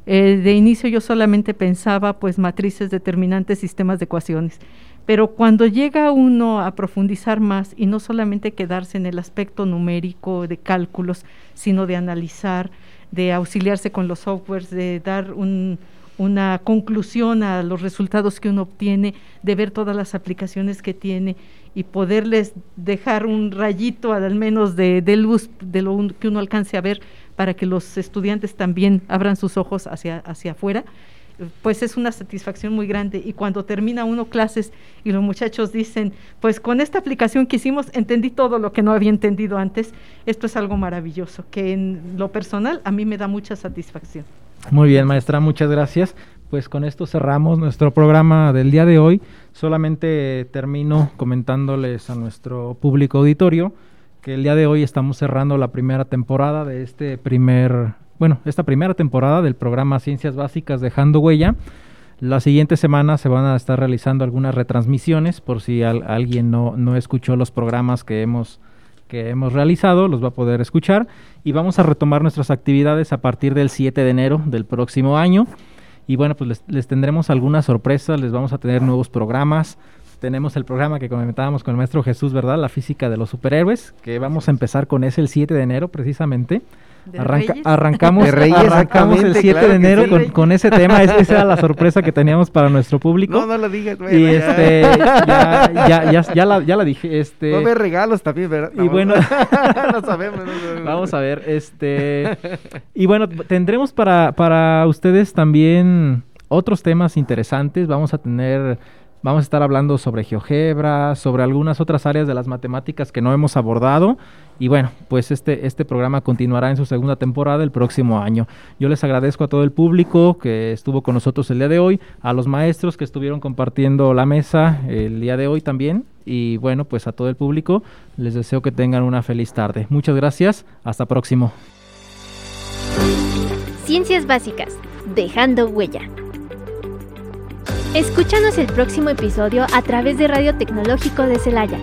Eh, de inicio yo solamente pensaba pues matrices determinantes, sistemas de ecuaciones pero cuando llega uno a profundizar más y no solamente quedarse en el aspecto numérico de cálculos, sino de analizar, de auxiliarse con los softwares, de dar una conclusión a los resultados que uno obtiene, de ver todas las aplicaciones que tiene y poderles dejar un rayito al menos de, luz de lo que uno alcance a ver para que los estudiantes también abran sus ojos hacia, hacia afuera pues es una satisfacción muy grande. Y cuando termina uno clases y los muchachos dicen, pues con esta aplicación que hicimos entendí todo lo que no había entendido antes, esto es algo maravilloso, que en lo personal a mí me da mucha satisfacción. Muy bien, maestra, muchas gracias. Pues con esto cerramos nuestro programa del día de hoy. Solamente termino comentándoles a nuestro público auditorio que el día de hoy estamos cerrando la primera temporada de este primer bueno, esta primera temporada del programa Ciencias Básicas Dejando Huella. La siguiente semana se van a estar realizando algunas retransmisiones por si alguien no, no escuchó los programas que hemos, que hemos realizado, los va a poder escuchar. Y vamos a retomar nuestras actividades a partir del 7 de enero del próximo año. Y bueno, pues les, les tendremos algunas sorpresas, les vamos a tener nuevos programas. Tenemos el programa que comentábamos con el maestro Jesús, ¿verdad? La física de los superhéroes, que vamos a empezar con ese el 7 de enero precisamente. Arrancamos, arrancamos el 7 de enero con, ese tema. esa era la sorpresa que teníamos para nuestro público. No, no lo digas, Y este, ya, ya, ya, ya, la, ya la dije. Este, Va a haber regalos también, ¿verdad? y bueno, no sabemos. vamos a ver. este Y bueno, tendremos para, para ustedes también otros temas interesantes. Vamos a tener Vamos a estar hablando sobre GeoGebra, sobre algunas otras áreas de las matemáticas que no hemos abordado. Y bueno, pues este, este programa continuará en su segunda temporada el próximo año. Yo les agradezco a todo el público que estuvo con nosotros el día de hoy, a los maestros que estuvieron compartiendo la mesa el día de hoy también. Y bueno, pues a todo el público les deseo que tengan una feliz tarde. Muchas gracias, hasta próximo. Ciencias básicas, dejando huella. Escúchanos el próximo episodio a través de Radio Tecnológico de Celaya.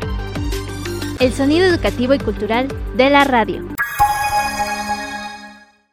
El sonido educativo y cultural de la radio.